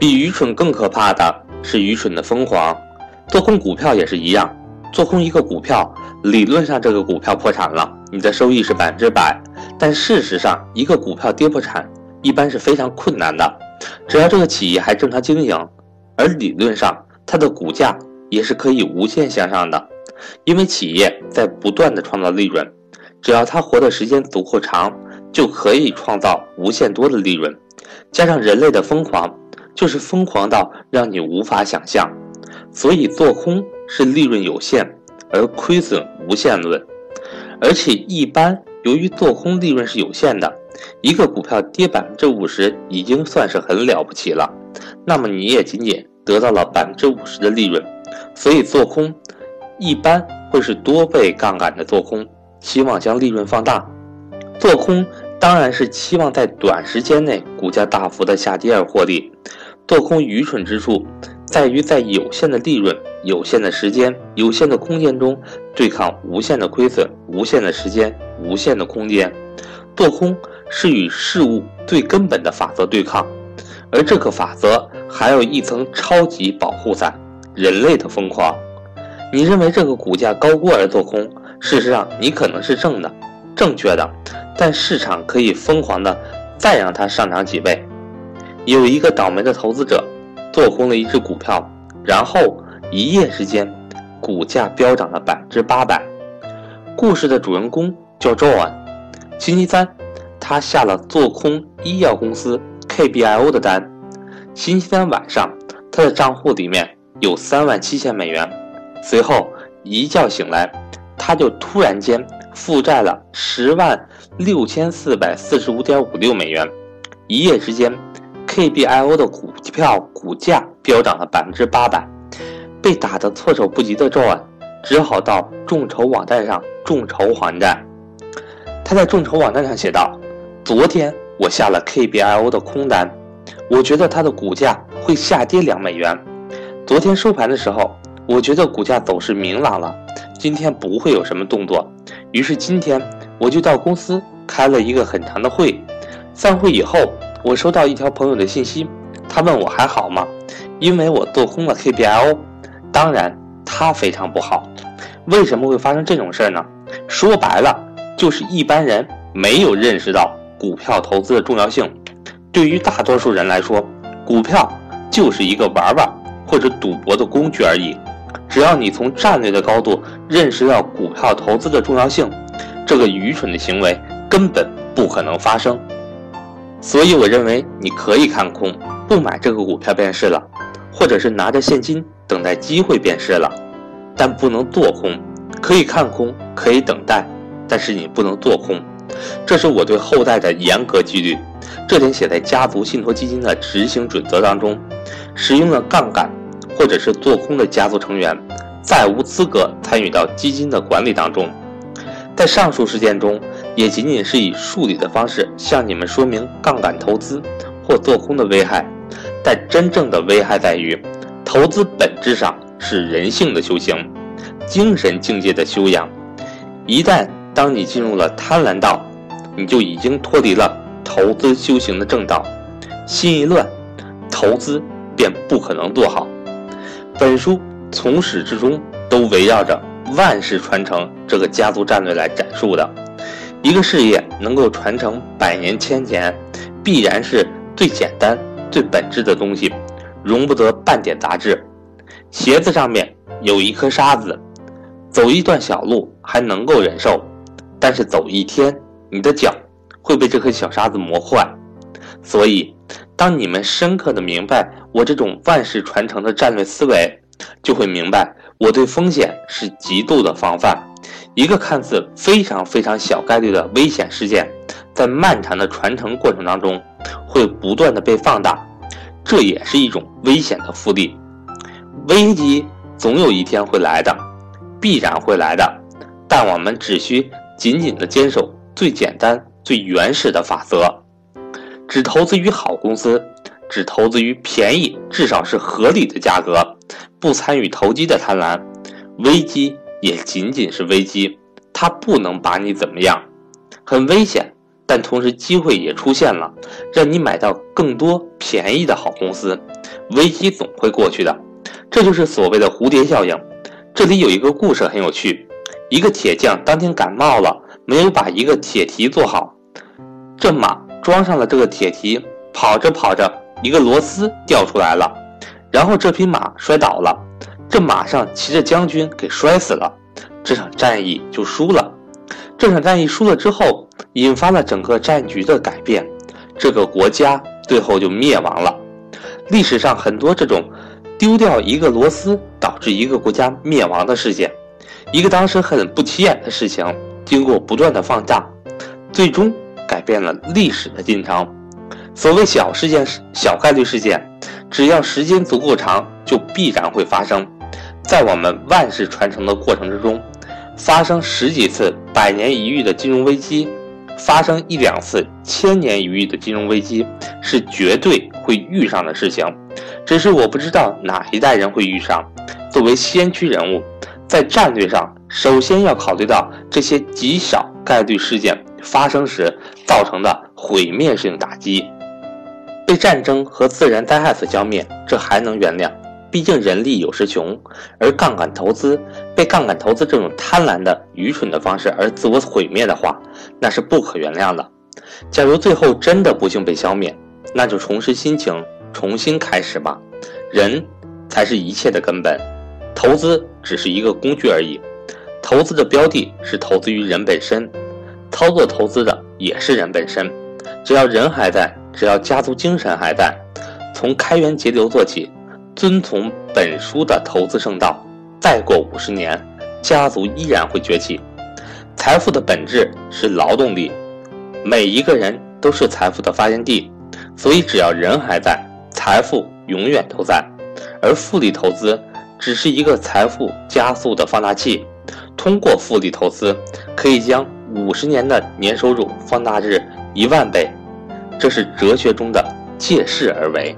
比愚蠢更可怕的是愚蠢的疯狂。做空股票也是一样，做空一个股票，理论上这个股票破产了，你的收益是百分之百。但事实上，一个股票跌破产，一般是非常困难的。只要这个企业还正常经营，而理论上它的股价也是可以无限向上的，因为企业在不断的创造利润，只要它活的时间足够长，就可以创造无限多的利润。加上人类的疯狂，就是疯狂到让你无法想象。所以做空是利润有限而亏损无限论，而且一般由于做空利润是有限的，一个股票跌百分之五十已经算是很了不起了，那么你也仅仅得到了百分之五十的利润。所以做空一般会是多倍杠杆的做空，期望将利润放大。做空当然是期望在短时间内股价大幅的下跌而获利。做空愚蠢之处。在于在有限的利润、有限的时间、有限的空间中，对抗无限的亏损、无限的时间、无限的空间。做空是与事物最根本的法则对抗，而这个法则还有一层超级保护伞——人类的疯狂。你认为这个股价高估而做空，事实上你可能是正的、正确的，但市场可以疯狂的再让它上涨几倍。有一个倒霉的投资者。做空了一只股票，然后一夜之间，股价飙涨了百分之八百。故事的主人公叫 John。星期三，他下了做空医药公司 KBIO 的单。星期三晚上，他的账户里面有三万七千美元。随后一觉醒来，他就突然间负债了十万六千四百四十五点五六美元。一夜之间。KBIO 的股票股价飙涨了百分之八百，被打得措手不及的 John 只好到众筹网站上众筹还债。他在众筹网站上写道：“昨天我下了 KBIO 的空单，我觉得它的股价会下跌两美元。昨天收盘的时候，我觉得股价走势明朗了，今天不会有什么动作。于是今天我就到公司开了一个很长的会。散会以后。”我收到一条朋友的信息，他问我还好吗？因为我做空了 KBIO，当然他非常不好。为什么会发生这种事儿呢？说白了，就是一般人没有认识到股票投资的重要性。对于大多数人来说，股票就是一个玩玩或者赌博的工具而已。只要你从战略的高度认识到股票投资的重要性，这个愚蠢的行为根本不可能发生。所以我认为你可以看空，不买这个股票便是了，或者是拿着现金等待机会便是了，但不能做空。可以看空，可以等待，但是你不能做空。这是我对后代的严格纪律，这点写在家族信托基金的执行准则当中。使用了杠杆或者是做空的家族成员，再无资格参与到基金的管理当中。在上述事件中。也仅仅是以数理的方式向你们说明杠杆投资或做空的危害，但真正的危害在于，投资本质上是人性的修行，精神境界的修养。一旦当你进入了贪婪道，你就已经脱离了投资修行的正道，心一乱，投资便不可能做好。本书从始至终都围绕着万世传承这个家族战略来阐述的。一个事业能够传承百年千年，必然是最简单、最本质的东西，容不得半点杂质。鞋子上面有一颗沙子，走一段小路还能够忍受，但是走一天，你的脚会被这颗小沙子磨坏。所以，当你们深刻的明白我这种万世传承的战略思维，就会明白我对风险是极度的防范。一个看似非常非常小概率的危险事件，在漫长的传承过程当中，会不断的被放大，这也是一种危险的复利。危机总有一天会来的，必然会来的，但我们只需紧紧的坚守最简单、最原始的法则：只投资于好公司，只投资于便宜至少是合理的价格，不参与投机的贪婪。危机。也仅仅是危机，它不能把你怎么样，很危险，但同时机会也出现了，让你买到更多便宜的好公司。危机总会过去的，这就是所谓的蝴蝶效应。这里有一个故事很有趣：一个铁匠当天感冒了，没有把一个铁蹄做好，这马装上了这个铁蹄，跑着跑着，一个螺丝掉出来了，然后这匹马摔倒了，这马上骑着将军给摔死了，这场战役就输了。这场战役输了之后，引发了整个战局的改变，这个国家最后就灭亡了。历史上很多这种丢掉一个螺丝导致一个国家灭亡的事件，一个当时很不起眼的事情，经过不断的放大，最终改变了历史的进程。所谓小事件、小概率事件，只要时间足够长，就必然会发生。在我们万世传承的过程之中，发生十几次百年一遇的金融危机。发生一两次千年一遇的金融危机是绝对会遇上的事情，只是我不知道哪一代人会遇上。作为先驱人物，在战略上首先要考虑到这些极小概率事件发生时造成的毁灭性打击。被战争和自然灾害所消灭，这还能原谅。毕竟人力有时穷，而杠杆投资被杠杆投资这种贪婪的、愚蠢的方式而自我毁灭的话，那是不可原谅的。假如最后真的不幸被消灭，那就重拾心情，重新开始吧。人才是一切的根本，投资只是一个工具而已。投资的标的是投资于人本身，操作投资的也是人本身。只要人还在，只要家族精神还在，从开源节流做起。遵从本书的投资圣道，再过五十年，家族依然会崛起。财富的本质是劳动力，每一个人都是财富的发源地，所以只要人还在，财富永远都在。而复利投资只是一个财富加速的放大器，通过复利投资可以将五十年的年收入放大至一万倍，这是哲学中的借势而为。